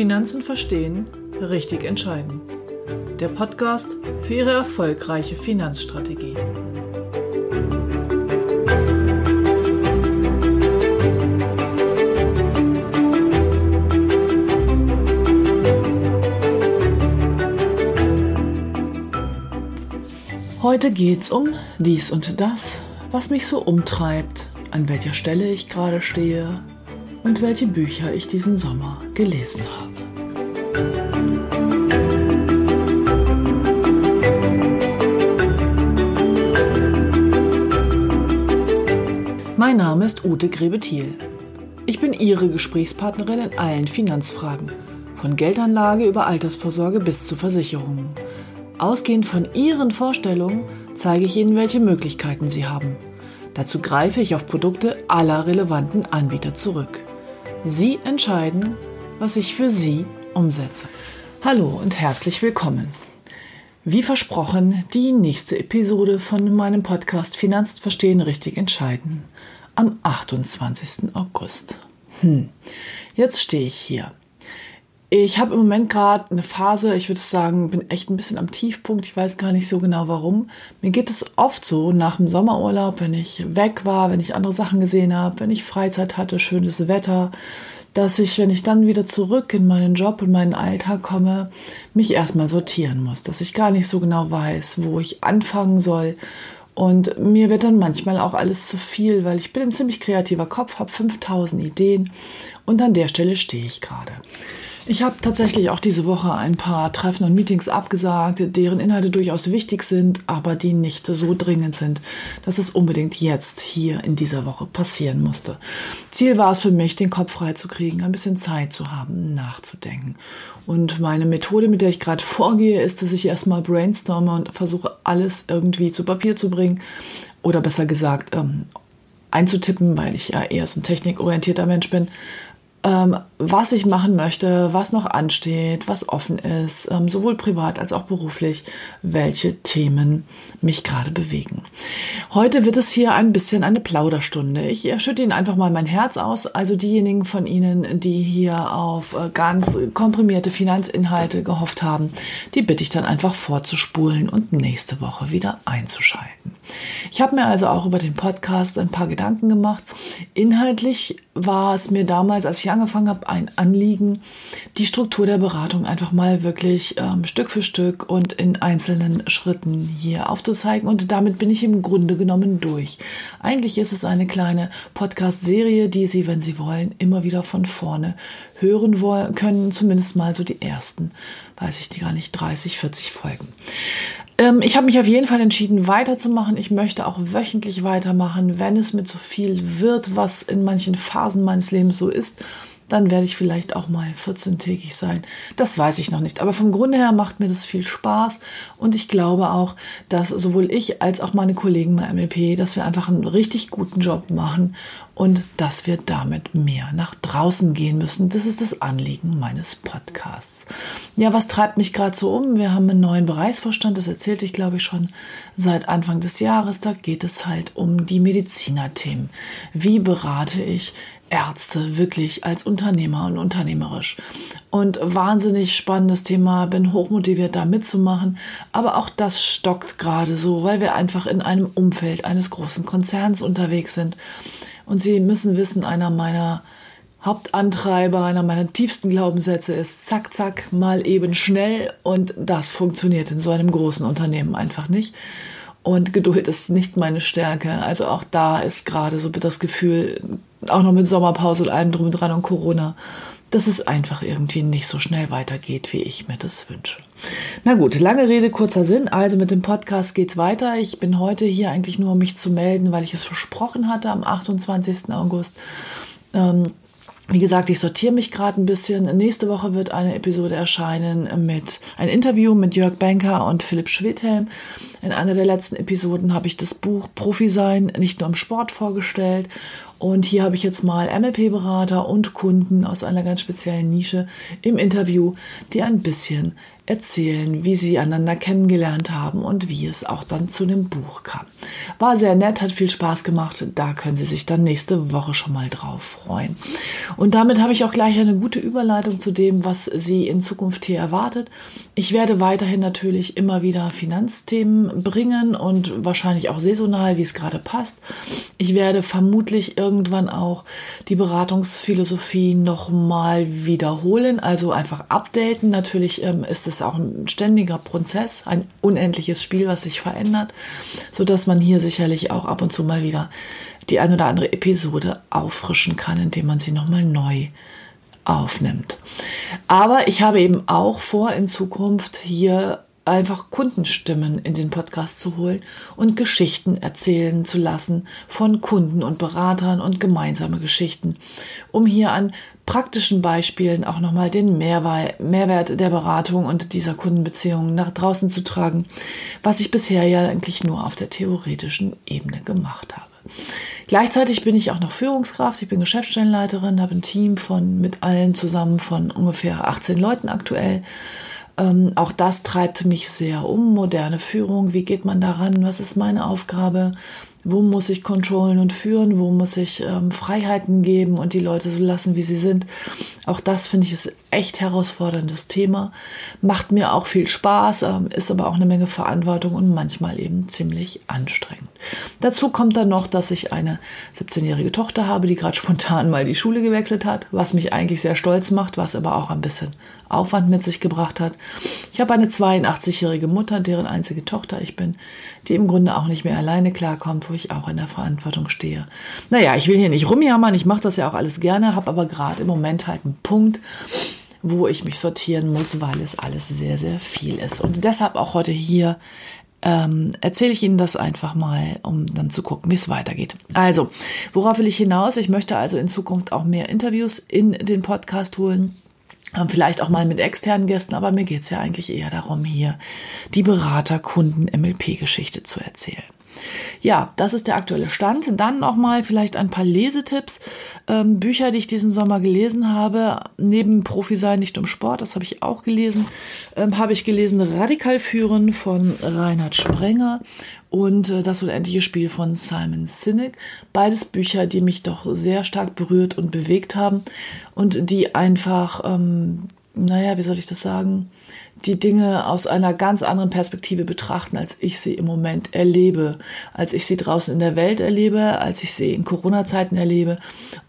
Finanzen verstehen, richtig entscheiden. Der Podcast für Ihre erfolgreiche Finanzstrategie. Heute geht's um dies und das, was mich so umtreibt, an welcher Stelle ich gerade stehe und welche Bücher ich diesen Sommer gelesen habe. Mein Name ist Ute Grebethiel. Ich bin Ihre Gesprächspartnerin in allen Finanzfragen, von Geldanlage über Altersvorsorge bis zu Versicherungen. Ausgehend von Ihren Vorstellungen zeige ich Ihnen, welche Möglichkeiten Sie haben. Dazu greife ich auf Produkte aller relevanten Anbieter zurück. Sie entscheiden, was ich für Sie umsetze. Hallo und herzlich willkommen. Wie versprochen, die nächste Episode von meinem Podcast Finanzen verstehen, richtig entscheiden am 28. August. Hm, jetzt stehe ich hier. Ich habe im Moment gerade eine Phase, ich würde sagen, bin echt ein bisschen am Tiefpunkt. Ich weiß gar nicht so genau warum. Mir geht es oft so nach dem Sommerurlaub, wenn ich weg war, wenn ich andere Sachen gesehen habe, wenn ich Freizeit hatte, schönes Wetter, dass ich, wenn ich dann wieder zurück in meinen Job und meinen Alltag komme, mich erstmal sortieren muss, dass ich gar nicht so genau weiß, wo ich anfangen soll. Und mir wird dann manchmal auch alles zu viel, weil ich bin ein ziemlich kreativer Kopf, habe 5000 Ideen und an der Stelle stehe ich gerade. Ich habe tatsächlich auch diese Woche ein paar Treffen und Meetings abgesagt, deren Inhalte durchaus wichtig sind, aber die nicht so dringend sind, dass es unbedingt jetzt hier in dieser Woche passieren musste. Ziel war es für mich, den Kopf frei zu kriegen, ein bisschen Zeit zu haben, nachzudenken. Und meine Methode, mit der ich gerade vorgehe, ist, dass ich erstmal brainstorme und versuche, alles irgendwie zu Papier zu bringen. Oder besser gesagt, ähm, einzutippen, weil ich ja eher so ein technikorientierter Mensch bin ähm, was ich machen möchte, was noch ansteht, was offen ist, ähm, sowohl privat als auch beruflich, welche Themen mich gerade bewegen. Heute wird es hier ein bisschen eine Plauderstunde. Ich schütte Ihnen einfach mal mein Herz aus. Also diejenigen von Ihnen, die hier auf äh, ganz komprimierte Finanzinhalte gehofft haben, die bitte ich dann einfach vorzuspulen und nächste Woche wieder einzuschalten. Ich habe mir also auch über den Podcast ein paar Gedanken gemacht. Inhaltlich war es mir damals, als ich angefangen habe, ein Anliegen, die Struktur der Beratung einfach mal wirklich ähm, Stück für Stück und in einzelnen Schritten hier aufzuzeigen. Und damit bin ich im Grunde genommen durch. Eigentlich ist es eine kleine Podcast-Serie, die Sie, wenn Sie wollen, immer wieder von vorne hören wollen, können. Zumindest mal so die ersten, weiß ich die gar nicht, 30, 40 Folgen. Ähm, ich habe mich auf jeden Fall entschieden, weiterzumachen. Ich möchte auch wöchentlich weitermachen, wenn es mit so viel wird, was in manchen Phasen meines Lebens so ist dann werde ich vielleicht auch mal 14-tägig sein. Das weiß ich noch nicht. Aber vom Grunde her macht mir das viel Spaß. Und ich glaube auch, dass sowohl ich als auch meine Kollegen bei MLP, dass wir einfach einen richtig guten Job machen und dass wir damit mehr nach draußen gehen müssen. Das ist das Anliegen meines Podcasts. Ja, was treibt mich gerade so um? Wir haben einen neuen Bereichsvorstand, das erzählte ich, glaube ich, schon seit Anfang des Jahres. Da geht es halt um die Medizinerthemen. Wie berate ich Ärzte wirklich als Unternehmer und unternehmerisch. Und wahnsinnig spannendes Thema, bin hochmotiviert da mitzumachen. Aber auch das stockt gerade so, weil wir einfach in einem Umfeld eines großen Konzerns unterwegs sind. Und Sie müssen wissen, einer meiner Hauptantreiber, einer meiner tiefsten Glaubenssätze ist zack, zack, mal eben schnell. Und das funktioniert in so einem großen Unternehmen einfach nicht. Und Geduld ist nicht meine Stärke. Also auch da ist gerade so das Gefühl, auch noch mit Sommerpause und allem drum und dran und Corona, dass es einfach irgendwie nicht so schnell weitergeht, wie ich mir das wünsche. Na gut, lange Rede, kurzer Sinn. Also mit dem Podcast geht's weiter. Ich bin heute hier eigentlich nur, um mich zu melden, weil ich es versprochen hatte am 28. August. Ähm, wie gesagt, ich sortiere mich gerade ein bisschen. Nächste Woche wird eine Episode erscheinen mit ein Interview mit Jörg Benker und Philipp Schwedhelm. In einer der letzten Episoden habe ich das Buch Profi sein nicht nur im Sport vorgestellt Und hier habe ich jetzt mal MLP-Berater und Kunden aus einer ganz speziellen Nische im Interview, die ein bisschen erzählen, wie sie einander kennengelernt haben und wie es auch dann zu dem Buch kam. War sehr nett, hat viel Spaß gemacht. Da können Sie sich dann nächste Woche schon mal drauf freuen. Und damit habe ich auch gleich eine gute Überleitung zu dem, was Sie in Zukunft hier erwartet. Ich werde weiterhin natürlich immer wieder Finanzthemen bringen und wahrscheinlich auch saisonal, wie es gerade passt. Ich werde vermutlich irgendwann auch die Beratungsphilosophie nochmal wiederholen, also einfach updaten. Natürlich ähm, ist es auch ein ständiger Prozess, ein unendliches Spiel, was sich verändert, so dass man hier sicherlich auch ab und zu mal wieder die ein oder andere Episode auffrischen kann, indem man sie nochmal neu aufnimmt. Aber ich habe eben auch vor, in Zukunft hier einfach Kundenstimmen in den Podcast zu holen und Geschichten erzählen zu lassen von Kunden und Beratern und gemeinsame Geschichten, um hier an praktischen Beispielen auch nochmal den Mehrwert der Beratung und dieser Kundenbeziehungen nach draußen zu tragen, was ich bisher ja eigentlich nur auf der theoretischen Ebene gemacht habe. Gleichzeitig bin ich auch noch Führungskraft. Ich bin Geschäftsstellenleiterin, habe ein Team von mit allen zusammen von ungefähr 18 Leuten aktuell. Ähm, auch das treibt mich sehr um. Moderne Führung. Wie geht man daran? Was ist meine Aufgabe? Wo muss ich kontrollen und führen? Wo muss ich ähm, Freiheiten geben und die Leute so lassen, wie sie sind? Auch das finde ich ist echt herausforderndes Thema. Macht mir auch viel Spaß, ähm, ist aber auch eine Menge Verantwortung und manchmal eben ziemlich anstrengend. Dazu kommt dann noch, dass ich eine 17-jährige Tochter habe, die gerade spontan mal die Schule gewechselt hat, was mich eigentlich sehr stolz macht, was aber auch ein bisschen Aufwand mit sich gebracht hat. Ich habe eine 82-jährige Mutter, deren einzige Tochter ich bin, die im Grunde auch nicht mehr alleine klarkommt, wo ich auch in der Verantwortung stehe. Naja, ich will hier nicht rumjammern, ich mache das ja auch alles gerne, habe aber gerade im Moment halt einen Punkt, wo ich mich sortieren muss, weil es alles sehr, sehr viel ist. Und deshalb auch heute hier ähm, erzähle ich Ihnen das einfach mal, um dann zu gucken, wie es weitergeht. Also, worauf will ich hinaus? Ich möchte also in Zukunft auch mehr Interviews in den Podcast holen. Ähm, vielleicht auch mal mit externen Gästen, aber mir geht es ja eigentlich eher darum, hier die Berater-Kunden-MLP-Geschichte zu erzählen. Ja, das ist der aktuelle Stand. Dann noch mal vielleicht ein paar Lesetipps. Ähm, Bücher, die ich diesen Sommer gelesen habe, neben Profi sein nicht um Sport, das habe ich auch gelesen, ähm, habe ich gelesen Radikal führen von Reinhard Sprenger und äh, Das unendliche Spiel von Simon Sinek. Beides Bücher, die mich doch sehr stark berührt und bewegt haben und die einfach, ähm, naja, wie soll ich das sagen, die Dinge aus einer ganz anderen Perspektive betrachten, als ich sie im Moment erlebe, als ich sie draußen in der Welt erlebe, als ich sie in Corona-Zeiten erlebe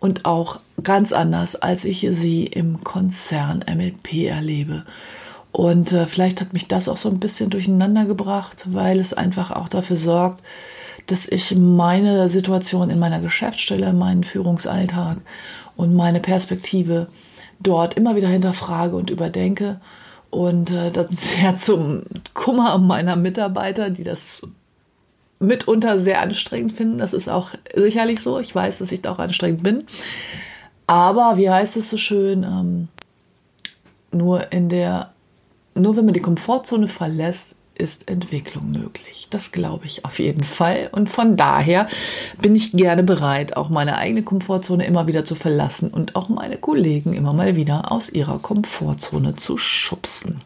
und auch ganz anders, als ich sie im Konzern MLP erlebe. Und äh, vielleicht hat mich das auch so ein bisschen durcheinander gebracht, weil es einfach auch dafür sorgt, dass ich meine Situation in meiner Geschäftsstelle, meinen Führungsalltag und meine Perspektive dort immer wieder hinterfrage und überdenke und äh, das sehr zum Kummer meiner Mitarbeiter, die das mitunter sehr anstrengend finden. Das ist auch sicherlich so. Ich weiß, dass ich da auch anstrengend bin. Aber wie heißt es so schön? Ähm, nur in der, nur wenn man die Komfortzone verlässt, ist Entwicklung möglich. Das glaube ich auf jeden Fall. Und von daher bin ich gerne bereit, auch meine eigene Komfortzone immer wieder zu verlassen und auch meine Kollegen immer mal wieder aus ihrer Komfortzone zu schubsen.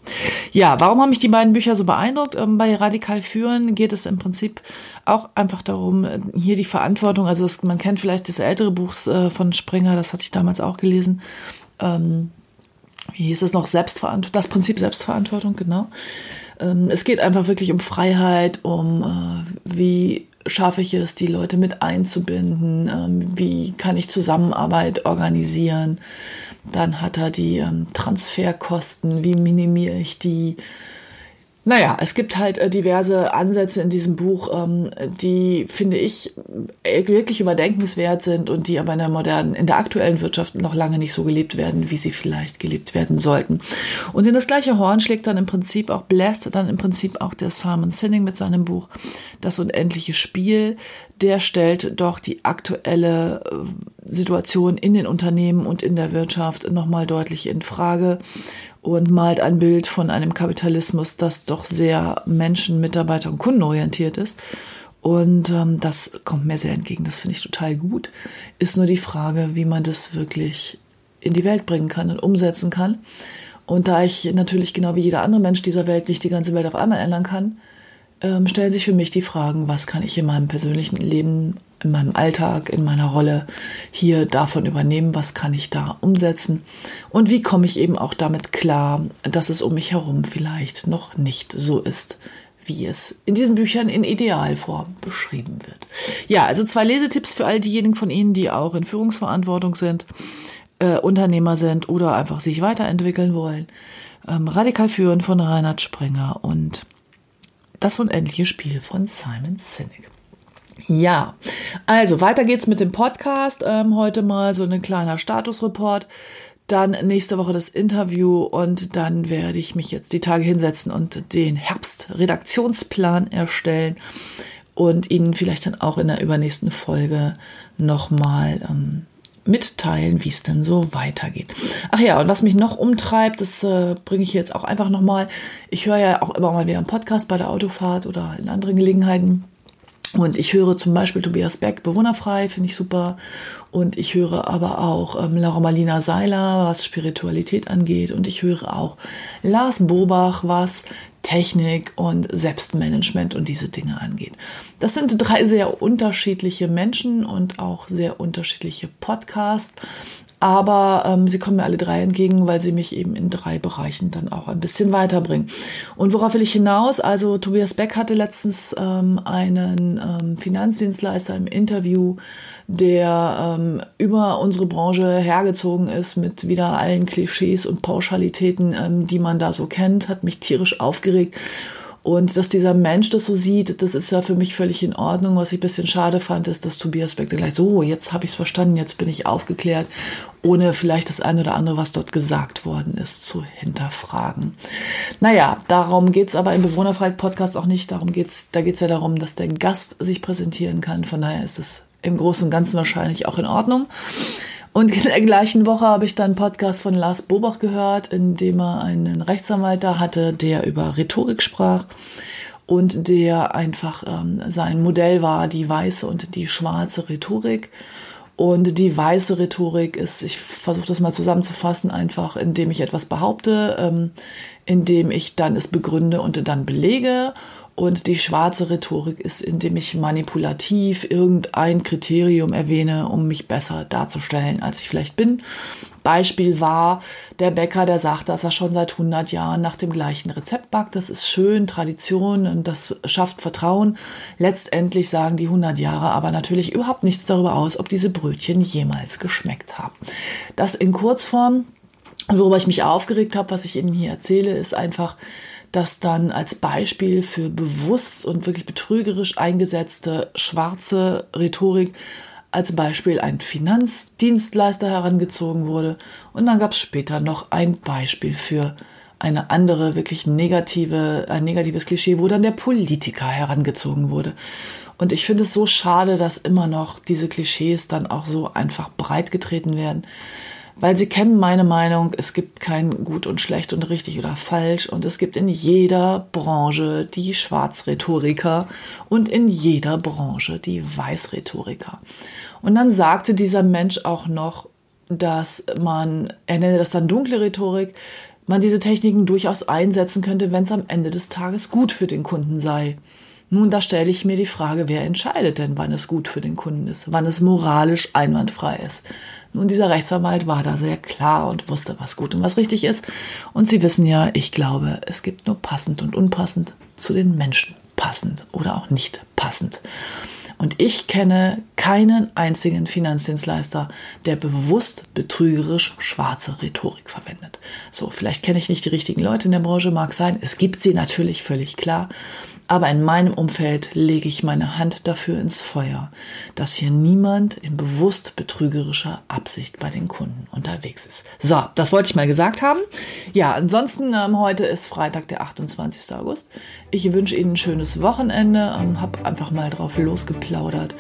Ja, warum haben mich die beiden Bücher so beeindruckt? Ähm, bei Radikal Führen geht es im Prinzip auch einfach darum, hier die Verantwortung, also das, man kennt vielleicht das ältere Buch äh, von Springer, das hatte ich damals auch gelesen. Ähm, wie hieß es noch? Selbstverantwortung, das Prinzip Selbstverantwortung, genau. Ähm, es geht einfach wirklich um Freiheit, um äh, wie schaffe ich es, die Leute mit einzubinden, ähm, wie kann ich Zusammenarbeit organisieren. Dann hat er die ähm, Transferkosten, wie minimiere ich die, naja, es gibt halt äh, diverse Ansätze in diesem Buch, ähm, die, finde ich, äh, wirklich überdenkenswert sind und die aber in der modernen, in der aktuellen Wirtschaft noch lange nicht so gelebt werden, wie sie vielleicht gelebt werden sollten. Und in das gleiche Horn schlägt dann im Prinzip auch, bläst dann im Prinzip auch der Simon Sinning mit seinem Buch Das unendliche Spiel. Der stellt doch die aktuelle äh, Situation in den Unternehmen und in der Wirtschaft nochmal deutlich in Frage und malt ein Bild von einem Kapitalismus, das doch sehr Menschen-, Mitarbeiter- und Kundenorientiert ist. Und ähm, das kommt mir sehr entgegen. Das finde ich total gut. Ist nur die Frage, wie man das wirklich in die Welt bringen kann und umsetzen kann. Und da ich natürlich genau wie jeder andere Mensch dieser Welt nicht die ganze Welt auf einmal ändern kann, ähm, stellen sich für mich die Fragen, was kann ich in meinem persönlichen Leben, in meinem Alltag, in meiner Rolle hier davon übernehmen, was kann ich da umsetzen und wie komme ich eben auch damit klar, dass es um mich herum vielleicht noch nicht so ist, wie es in diesen Büchern in Idealform beschrieben wird. Ja, also zwei Lesetipps für all diejenigen von Ihnen, die auch in Führungsverantwortung sind, äh, Unternehmer sind oder einfach sich weiterentwickeln wollen. Ähm, Radikal führen von Reinhard Sprenger und das unendliche Spiel von Simon Sinek. Ja, also weiter geht's mit dem Podcast. Ähm, heute mal so ein kleiner Statusreport dann nächste Woche das Interview und dann werde ich mich jetzt die Tage hinsetzen und den Herbstredaktionsplan erstellen und Ihnen vielleicht dann auch in der übernächsten Folge nochmal ähm, mitteilen, wie es denn so weitergeht. Ach ja, und was mich noch umtreibt, das äh, bringe ich jetzt auch einfach nochmal. Ich höre ja auch immer mal wieder einen Podcast bei der Autofahrt oder in anderen Gelegenheiten. Und ich höre zum Beispiel Tobias Beck, Bewohnerfrei, finde ich super. Und ich höre aber auch ähm, Laura Marlina Seiler, was Spiritualität angeht. Und ich höre auch Lars Bobach, was Technik und Selbstmanagement und diese Dinge angeht. Das sind drei sehr unterschiedliche Menschen und auch sehr unterschiedliche Podcasts. Aber ähm, sie kommen mir alle drei entgegen, weil sie mich eben in drei Bereichen dann auch ein bisschen weiterbringen. Und worauf will ich hinaus? Also Tobias Beck hatte letztens ähm, einen ähm, Finanzdienstleister im Interview, der ähm, über unsere Branche hergezogen ist mit wieder allen Klischees und Pauschalitäten, ähm, die man da so kennt, hat mich tierisch aufgeregt. Und dass dieser Mensch das so sieht, das ist ja für mich völlig in Ordnung. Was ich ein bisschen schade fand, ist, dass Tobias Beck gleich so, jetzt habe ich es verstanden, jetzt bin ich aufgeklärt, ohne vielleicht das eine oder andere, was dort gesagt worden ist, zu hinterfragen. Naja, darum geht's aber im Bewohnerfreiheit-Podcast auch nicht. Darum geht's, da geht's ja darum, dass der Gast sich präsentieren kann. Von daher ist es im Großen und Ganzen wahrscheinlich auch in Ordnung. Und in der gleichen Woche habe ich dann einen Podcast von Lars Bobach gehört, in dem er einen Rechtsanwalt da hatte, der über Rhetorik sprach und der einfach ähm, sein Modell war, die weiße und die schwarze Rhetorik. Und die weiße Rhetorik ist, ich versuche das mal zusammenzufassen, einfach indem ich etwas behaupte, ähm, indem ich dann es begründe und dann belege. Und die schwarze Rhetorik ist, indem ich manipulativ irgendein Kriterium erwähne, um mich besser darzustellen, als ich vielleicht bin. Beispiel war der Bäcker, der sagt, dass er schon seit 100 Jahren nach dem gleichen Rezept backt. Das ist schön, Tradition und das schafft Vertrauen. Letztendlich sagen die 100 Jahre aber natürlich überhaupt nichts darüber aus, ob diese Brötchen jemals geschmeckt haben. Das in Kurzform. Worüber ich mich aufgeregt habe, was ich Ihnen hier erzähle, ist einfach, dass dann als Beispiel für bewusst und wirklich betrügerisch eingesetzte schwarze Rhetorik als Beispiel ein Finanzdienstleister herangezogen wurde. Und dann gab es später noch ein Beispiel für eine andere, wirklich negative, ein negatives Klischee, wo dann der Politiker herangezogen wurde. Und ich finde es so schade, dass immer noch diese Klischees dann auch so einfach breitgetreten werden weil sie kennen meine Meinung, es gibt kein gut und schlecht und richtig oder falsch und es gibt in jeder Branche die Schwarzrhetoriker und in jeder Branche die Weißrhetoriker. Und dann sagte dieser Mensch auch noch, dass man, er nenne das dann dunkle Rhetorik, man diese Techniken durchaus einsetzen könnte, wenn es am Ende des Tages gut für den Kunden sei. Nun, da stelle ich mir die Frage, wer entscheidet denn, wann es gut für den Kunden ist, wann es moralisch einwandfrei ist. Nun, dieser Rechtsanwalt war da sehr klar und wusste, was gut und was richtig ist. Und Sie wissen ja, ich glaube, es gibt nur passend und unpassend zu den Menschen passend oder auch nicht passend. Und ich kenne keinen einzigen Finanzdienstleister, der bewusst betrügerisch schwarze Rhetorik verwendet. So, vielleicht kenne ich nicht die richtigen Leute in der Branche, mag sein. Es gibt sie natürlich völlig klar. Aber in meinem Umfeld lege ich meine Hand dafür ins Feuer, dass hier niemand in bewusst betrügerischer Absicht bei den Kunden unterwegs ist. So, das wollte ich mal gesagt haben. Ja, ansonsten ähm, heute ist Freitag, der 28. August. Ich wünsche Ihnen ein schönes Wochenende. Ähm, hab einfach mal drauf losgeplaudert.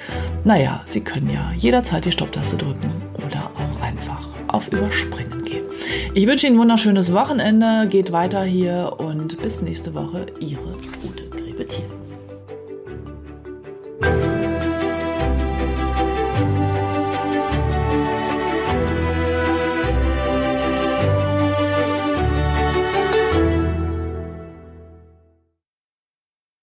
Naja, Sie können ja jederzeit die Stopptaste drücken oder auch einfach auf Überspringen gehen. Ich wünsche Ihnen ein wunderschönes Wochenende. Geht weiter hier und bis nächste Woche. Ihre。